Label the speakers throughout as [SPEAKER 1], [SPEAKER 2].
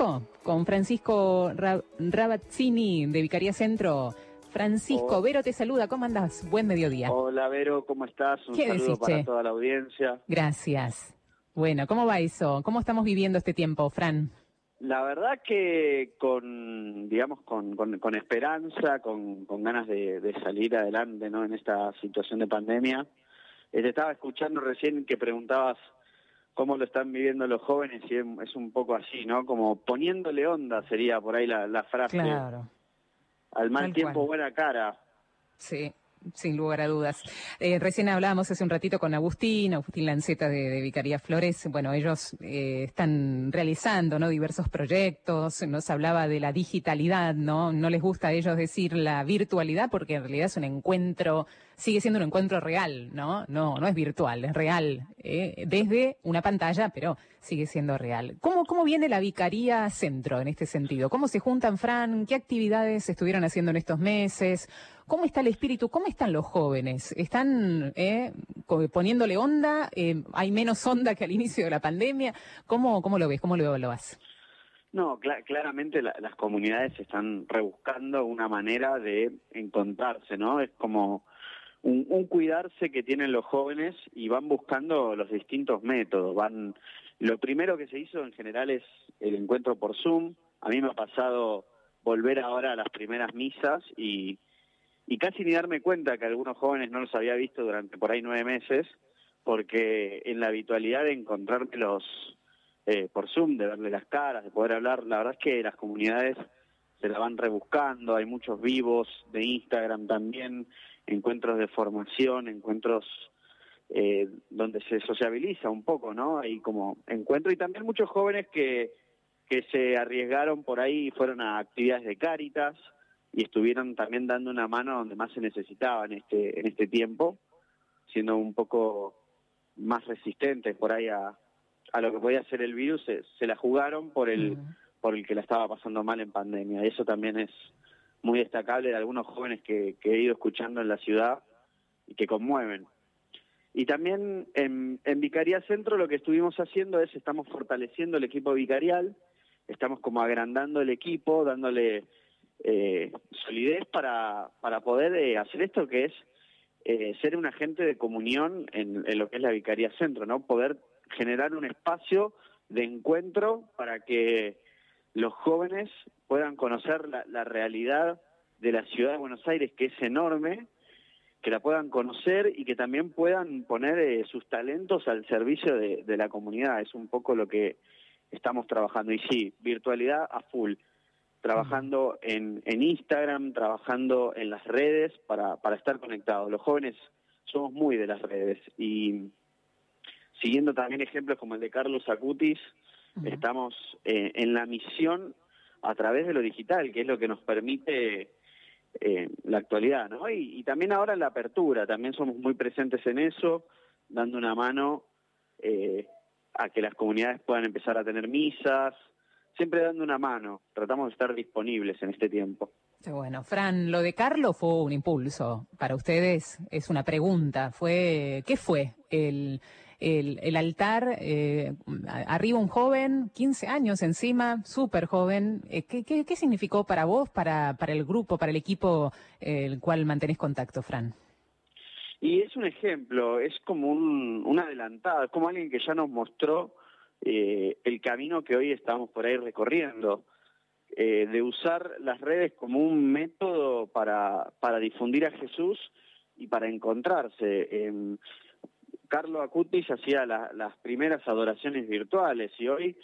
[SPEAKER 1] Francisco? Con Francisco Rabazzini de Vicaría Centro. Francisco, Vero te saluda, ¿cómo andas? Buen mediodía.
[SPEAKER 2] Hola Vero, ¿cómo estás? Un saludo para toda la audiencia.
[SPEAKER 1] Gracias. Bueno, ¿cómo va eso? ¿Cómo estamos viviendo este tiempo, Fran?
[SPEAKER 2] La verdad que con, digamos, con, con, esperanza, con, con ganas de, salir adelante, ¿no? En esta situación de pandemia. Eh, te estaba escuchando recién que preguntabas cómo lo están viviendo los jóvenes y es un poco así, ¿no? Como poniéndole onda sería por ahí la, la frase.
[SPEAKER 1] Claro.
[SPEAKER 2] Al mal tiempo, buena cara.
[SPEAKER 1] Sí, sin lugar a dudas. Eh, recién hablábamos hace un ratito con Agustín, Agustín Lanceta de, Vicaría Flores. Bueno, ellos eh, están realizando ¿no? diversos proyectos. Nos hablaba de la digitalidad, ¿no? No les gusta a ellos decir la virtualidad porque en realidad es un encuentro, sigue siendo un encuentro real, ¿no? No, no es virtual, es real. Eh, desde una pantalla, pero sigue siendo real. ¿Cómo, ¿Cómo viene la Vicaría Centro en este sentido? ¿Cómo se juntan, Fran? ¿Qué actividades estuvieron haciendo en estos meses? ¿Cómo está el espíritu? ¿Cómo están los jóvenes? ¿Están eh, poniéndole onda? Eh, ¿Hay menos onda que al inicio de la pandemia? ¿Cómo, cómo lo ves? ¿Cómo lo evaluás?
[SPEAKER 2] No, claramente las comunidades están rebuscando una manera de encontrarse, ¿no? Es como un, cuidarse que tienen los jóvenes y van buscando los distintos métodos. Van, lo primero que se hizo en general es el encuentro por Zoom. A mí me ha pasado volver ahora a las primeras misas y y casi ni darme cuenta que algunos jóvenes no los había visto durante por ahí nueve meses, porque en la habitualidad de encontrármelos eh, por Zoom, de verle las caras, de poder hablar, la verdad es que las comunidades se la van rebuscando, hay muchos vivos de Instagram también, encuentros de formación, encuentros eh, donde se sociabiliza un poco, ¿no? Hay como encuentro y también muchos jóvenes que, que se arriesgaron por ahí y fueron a actividades de Cáritas, y estuvieron también dando una mano donde más se necesitaba en este, en este tiempo, siendo un poco más resistentes por ahí a, a lo que podía ser el virus, se, la jugaron por el, por el que la estaba pasando mal en pandemia. Y eso también es muy destacable de algunos jóvenes que, que he ido escuchando en la ciudad y que conmueven. Y también en, Vicaría Centro lo que estuvimos haciendo es, estamos fortaleciendo el equipo vicarial, estamos como agrandando el equipo, dándole eh, solidez para, para poder eh, hacer esto que es eh, ser un agente de comunión en, lo que es la Vicaría Centro, ¿no? Poder generar un espacio de encuentro para que los jóvenes puedan conocer la, realidad de la ciudad de Buenos Aires, que es enorme, que la puedan conocer y que también puedan poner eh, sus talentos al servicio de, de la comunidad. Es un poco lo que estamos trabajando. Y sí, virtualidad a full trabajando en, en Instagram, trabajando en las redes para, para estar conectados. Los jóvenes somos muy de las redes y siguiendo también ejemplos como el de Carlos Acutis, estamos eh, en la misión a través de lo digital, que es lo que nos permite eh, la actualidad, ¿no? Y, y, también ahora la apertura, también somos muy presentes en eso, dando una mano eh, a que las comunidades puedan empezar a tener misas, siempre dando una mano. Tratamos de estar disponibles en este tiempo.
[SPEAKER 1] Bueno, Fran, lo de Carlos fue un impulso. Para ustedes es una pregunta. Fue, ¿Qué fue el, el, altar? Eh, arriba un joven, 15 años encima, súper joven. Eh, ¿qué, qué, significó para vos, para, para el grupo, para el equipo eh, el cual mantenés contacto, Fran?
[SPEAKER 2] Y es un ejemplo, es como un, un adelantado, es como alguien que ya nos mostró el camino que hoy estamos por ahí recorriendo, de usar las redes como un método para, para difundir a Jesús y para encontrarse. Carlos Acutis hacía las primeras adoraciones virtuales y hoy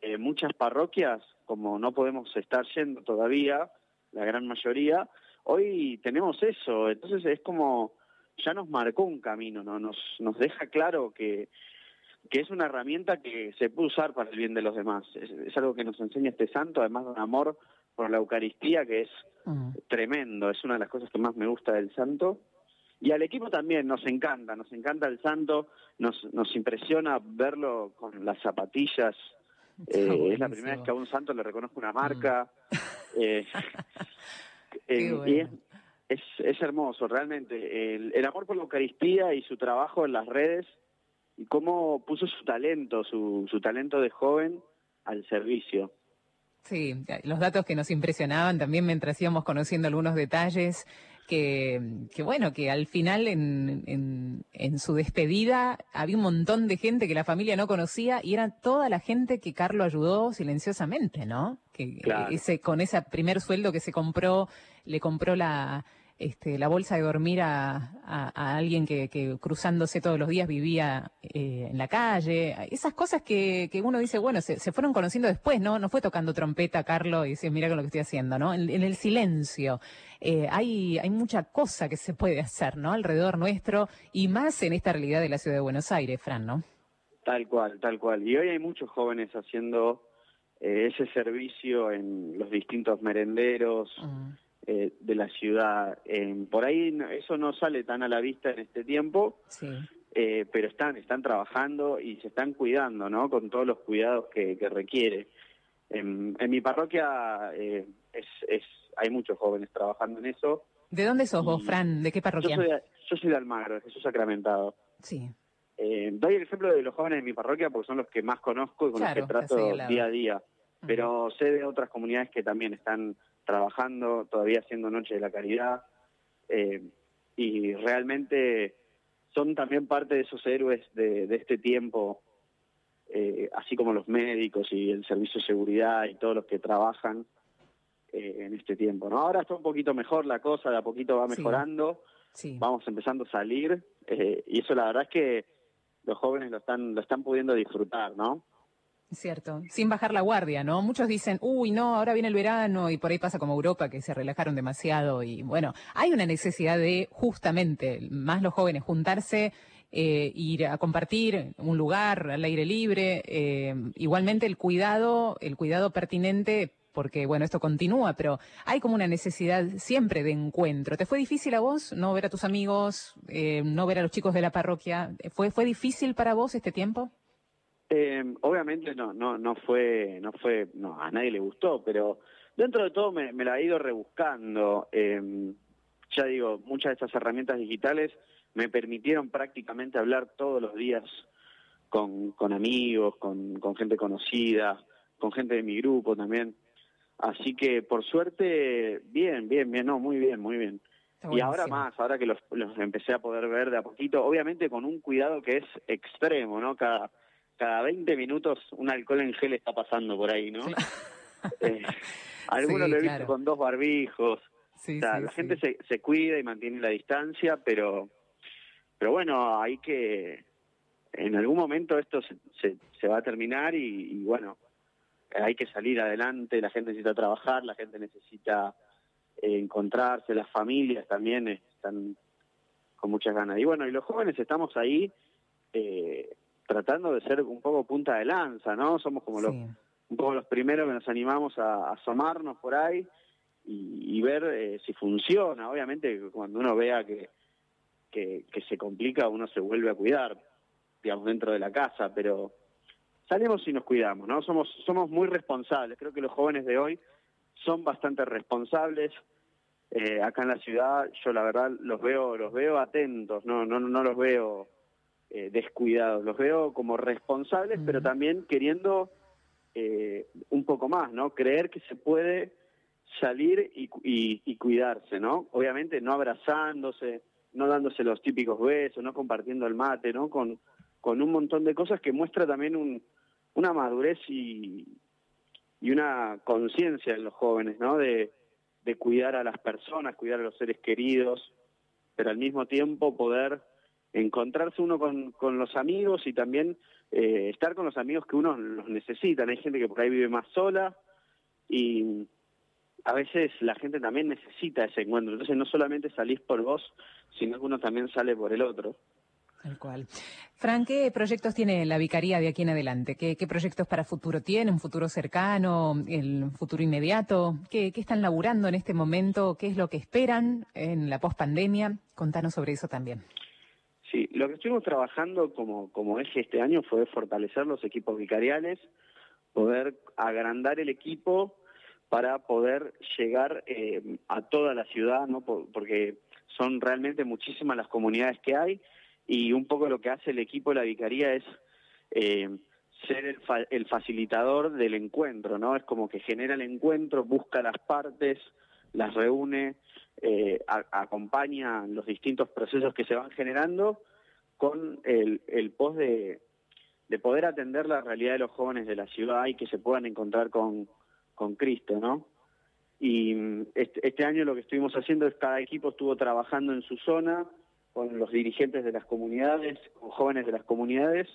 [SPEAKER 2] eh, muchas parroquias, como no podemos estar yendo todavía, la gran mayoría, hoy tenemos eso, entonces es como ya nos marcó un camino, ¿no? Nos, nos deja claro que, que es una herramienta que se puede usar para el bien de los demás. Es, algo que nos enseña este santo, además de un amor por la Eucaristía que es tremendo, es una de las cosas que más me gusta del santo. Y al equipo también nos encanta, nos encanta el santo, nos, nos impresiona verlo con las zapatillas. Eh, es la primera vez que a un santo le reconozco una marca. Mm. Eh, es, es, hermoso, realmente. El, el amor por la Eucaristía y su trabajo en las redes y cómo puso su talento, su, su talento de joven al servicio.
[SPEAKER 1] Sí, los datos que nos impresionaban también mientras íbamos conociendo algunos detalles, que, que bueno, que al final en, en, en, su despedida había un montón de gente que la familia no conocía y era toda la gente que Carlos ayudó silenciosamente, ¿no? Que ese, con ese primer sueldo que se compró, le compró la, este, la bolsa de dormir a, alguien que, cruzándose todos los días vivía eh, en la calle. Esas cosas que, uno dice, bueno, se, fueron conociendo después, ¿no? No fue tocando trompeta, Carlos, y dice, mira con lo que estoy haciendo, ¿no? En, el silencio. Eh, hay, hay mucha cosa que se puede hacer, ¿no? Alrededor nuestro y más en esta realidad de la ciudad de Buenos Aires, Fran, ¿no?
[SPEAKER 2] Tal cual, tal cual. Y hoy hay muchos jóvenes haciendo eh, ese servicio en los distintos merenderos. Mm. Eh, de la ciudad. por ahí eso no sale tan a la vista en este tiempo, eh, pero están, están trabajando y se están cuidando, ¿no? Con todos los cuidados que, requiere. En, mi parroquia eh, es, es, hay muchos jóvenes trabajando en eso.
[SPEAKER 1] ¿De dónde sos vos, Fran? ¿De qué parroquia?
[SPEAKER 2] Yo soy, yo soy de Almagro, de Jesús Sacramentado.
[SPEAKER 1] Sí.
[SPEAKER 2] doy el ejemplo de los jóvenes de mi parroquia porque son los que más conozco y con los que trato día a día. Pero sé de otras comunidades que también están trabajando, todavía haciendo Noche de la Caridad, eh, y realmente son también parte de esos héroes de, este tiempo, eh, así como los médicos y el servicio de seguridad y todos los que trabajan eh, en este tiempo. ¿no? Ahora está un poquito mejor la cosa, de a poquito va mejorando, vamos empezando a salir, y eso la verdad es que los jóvenes lo están, lo están pudiendo disfrutar, ¿no?
[SPEAKER 1] Cierto, sin bajar la guardia, ¿no? Muchos dicen, uy, no, ahora viene el verano y por ahí pasa como Europa, que se relajaron demasiado y bueno, hay una necesidad de justamente, más los jóvenes, juntarse, eh, ir a compartir un lugar al aire libre, eh, igualmente el cuidado, el cuidado pertinente, porque bueno, esto continúa, pero hay como una necesidad siempre de encuentro. ¿Te fue difícil a vos no ver a tus amigos, eh, no ver a los chicos de la parroquia? ¿Fue, fue difícil para vos este tiempo?
[SPEAKER 2] Eh, obviamente no, no, no fue, no fue, no, a nadie le gustó, pero dentro de todo me, la he ido rebuscando. Eh, ya digo, muchas de estas herramientas digitales me permitieron prácticamente hablar todos los días con, con amigos, con, con gente conocida, con gente de mi grupo también. Así que por suerte, bien, bien, bien, no, muy bien, muy bien. Y ahora más, ahora que los, los empecé a poder ver de a poquito, obviamente con un cuidado que es extremo, ¿no? Cada cada 20 minutos un alcohol en gel está pasando por ahí, ¿no? Eh, algunos lo he visto con dos barbijos. la gente se, se cuida y mantiene la distancia, pero, pero bueno, hay que, en algún momento esto se, se, va a terminar y, bueno, hay que salir adelante, la gente necesita trabajar, la gente necesita eh, encontrarse, las familias también están con muchas ganas. Y bueno, y los jóvenes estamos ahí eh, tratando de ser un poco punta de lanza, ¿no? Somos como los, un poco los primeros que nos animamos a, asomarnos por ahí y, ver eh, si funciona. Obviamente cuando uno vea que, que, se complica, uno se vuelve a cuidar, digamos, dentro de la casa, pero salimos y nos cuidamos, ¿no? Somos, somos muy responsables. Creo que los jóvenes de hoy son bastante responsables. Eh, acá en la ciudad, yo la verdad los veo, los veo atentos, no, no, no los veo eh, descuidados, los veo como responsables, pero también queriendo eh, un poco más, ¿no? Creer que se puede salir y, y, cuidarse, ¿no? Obviamente no abrazándose, no dándose los típicos besos, no compartiendo el mate, ¿no? Con, con un montón de cosas que muestra también un, una madurez y, y una conciencia en los jóvenes, ¿no? De, de cuidar a las personas, cuidar a los seres queridos, pero al mismo tiempo poder encontrarse uno con, con los amigos y también eh, estar con los amigos que uno los necesita. Hay gente que por ahí vive más sola y a veces la gente también necesita ese encuentro. Entonces no solamente salís por vos, sino que uno también sale por el otro.
[SPEAKER 1] Tal cual. Fran, ¿qué proyectos tiene la Vicaría de aquí en adelante? ¿Qué, proyectos para futuro tiene? ¿Un futuro cercano? ¿El futuro inmediato? ¿Qué, ¿Qué, están laburando en este momento? ¿Qué es lo que esperan en la pospandemia? Contanos sobre eso también.
[SPEAKER 2] Lo que estuvimos trabajando como, como eje este año fue fortalecer los equipos vicariales, poder agrandar el equipo para poder llegar eh, a toda la ciudad, ¿no? porque son realmente muchísimas las comunidades que hay y un poco lo que hace el equipo de la vicaría es eh, ser el, facilitador del encuentro, ¿no? Es como que genera el encuentro, busca las partes, las reúne, eh, acompaña los distintos procesos que se van generando con el, el post de, de poder atender la realidad de los jóvenes de la ciudad y que se puedan encontrar con, con Cristo, ¿no? Y mm, este, año lo que estuvimos haciendo es cada equipo estuvo trabajando en su zona con los dirigentes de las comunidades, con jóvenes de las comunidades,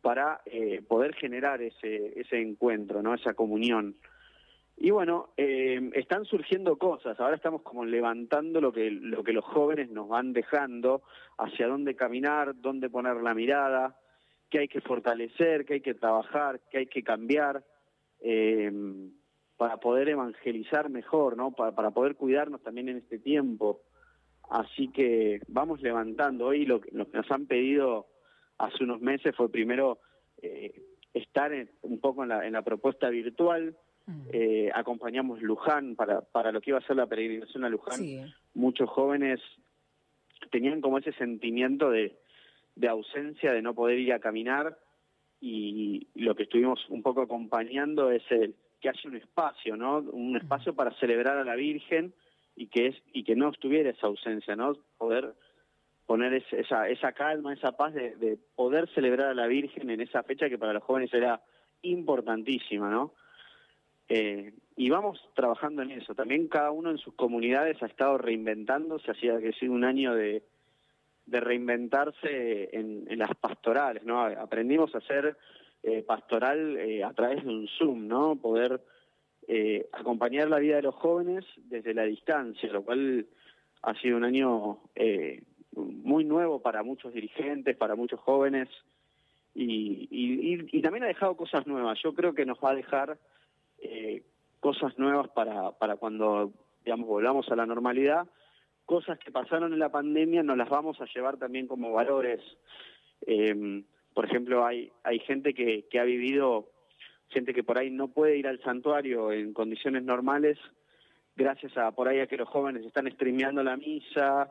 [SPEAKER 2] para eh, poder generar ese, ese encuentro, ¿no? esa comunión. Y bueno, eh, están surgiendo cosas. Ahora estamos como levantando lo que, lo que los jóvenes nos van dejando, hacia dónde caminar, dónde poner la mirada, qué hay que fortalecer, qué hay que trabajar, qué hay que cambiar. Eh, para poder evangelizar mejor, ¿no? Para, poder cuidarnos también en este tiempo. Así que vamos levantando. Hoy lo, lo que nos han pedido hace unos meses fue primero eh, estar un poco en la, en la propuesta virtual. Mm. Eh, acompañamos Luján para, para lo que iba a ser la peregrinación a Luján. Muchos jóvenes tenían como ese sentimiento de, de ausencia, de no poder ir a caminar y lo que estuvimos un poco acompañando es el que haya un espacio, ¿no? Un espacio para celebrar a la Virgen y que es y que no estuviera esa ausencia, ¿no? Poder poner esa esa calma, esa paz de, poder celebrar a la Virgen en esa fecha que para los jóvenes era importantísima, ¿no? Eh, y vamos trabajando en eso. También cada uno en sus comunidades ha estado reinventándose, hacía que sido un año de, de reinventarse en, las pastorales, ¿no? Aprendimos a hacer eh, pastoral eh, a través de un Zoom, ¿no? Poder acompañar la vida de los jóvenes desde la distancia, lo cual ha sido un año muy nuevo para muchos dirigentes, para muchos jóvenes, y, también ha dejado cosas nuevas. Yo creo que nos va a dejar cosas nuevas para, para cuando, digamos, volvamos a la normalidad. Cosas que pasaron en la pandemia nos las vamos a llevar también como valores. Eh, por ejemplo, hay, hay gente que, que ha vivido, gente que por ahí no puede ir al santuario en condiciones normales, gracias a por ahí a que los jóvenes están streameando la misa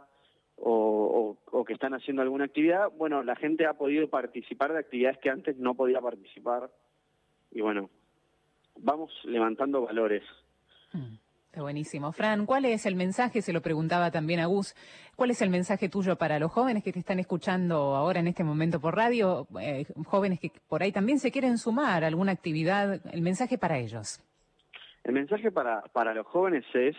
[SPEAKER 2] o, que están haciendo alguna actividad, bueno, la gente ha podido participar de actividades que antes no podía participar. Y bueno, vamos levantando valores.
[SPEAKER 1] Mm. Está buenísimo. Fran, ¿cuál es el mensaje? Se lo preguntaba también a Gus. ¿Cuál es el mensaje tuyo para los jóvenes que te están escuchando ahora en este momento por radio? Eh, jóvenes que por ahí también se quieren sumar a alguna actividad. El mensaje para ellos.
[SPEAKER 2] El mensaje para, para los jóvenes es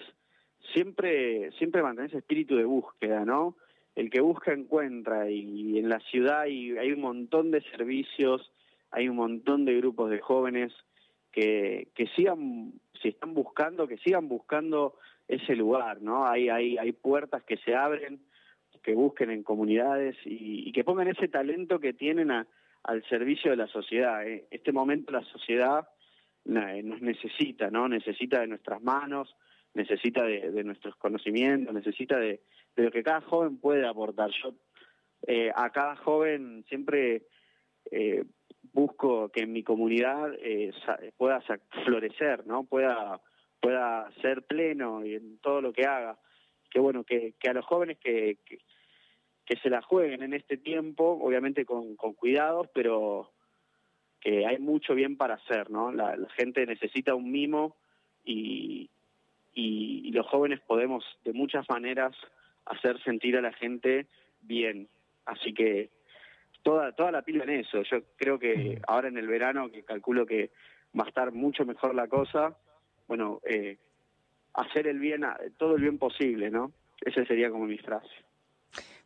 [SPEAKER 2] siempre, siempre mantener ese espíritu de búsqueda, ¿no? El que busca encuentra y en la ciudad hay, hay un montón de servicios, hay un montón de grupos de jóvenes que, sigan si están buscando, que sigan buscando ese lugar, ¿no? Hay, hay, hay puertas que se abren, que busquen en comunidades y, que pongan ese talento que tienen al servicio de la sociedad. En ¿eh? este momento la sociedad nos necesita, ¿no? Necesita de nuestras manos, necesita de, nuestros conocimientos, necesita de, lo que cada joven puede aportar. Yo eh, a cada joven siempre eh, busco que en mi comunidad eh, pueda florecer, ¿no? Pueda, pueda ser pleno en todo lo que haga. Que bueno, que, que a los jóvenes que, que, se la jueguen en este tiempo, obviamente con, con cuidados, pero que hay mucho bien para hacer, ¿no? La, gente necesita un mimo y, y los jóvenes podemos de muchas maneras hacer sentir a la gente bien. Así que toda, toda la pila en eso. Yo creo que ahora en el verano, que calculo que va a estar mucho mejor la cosa, bueno, eh, hacer el bien, todo el bien posible, ¿no? Ese sería como mi frase.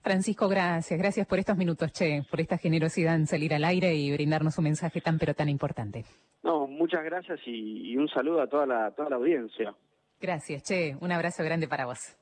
[SPEAKER 1] Francisco, gracias. Gracias por estos minutos, Che, por esta generosidad en salir al aire y brindarnos un mensaje tan pero tan importante.
[SPEAKER 2] No, muchas gracias y, y un saludo a toda la, toda la audiencia.
[SPEAKER 1] Gracias, Che. Un abrazo grande para vos.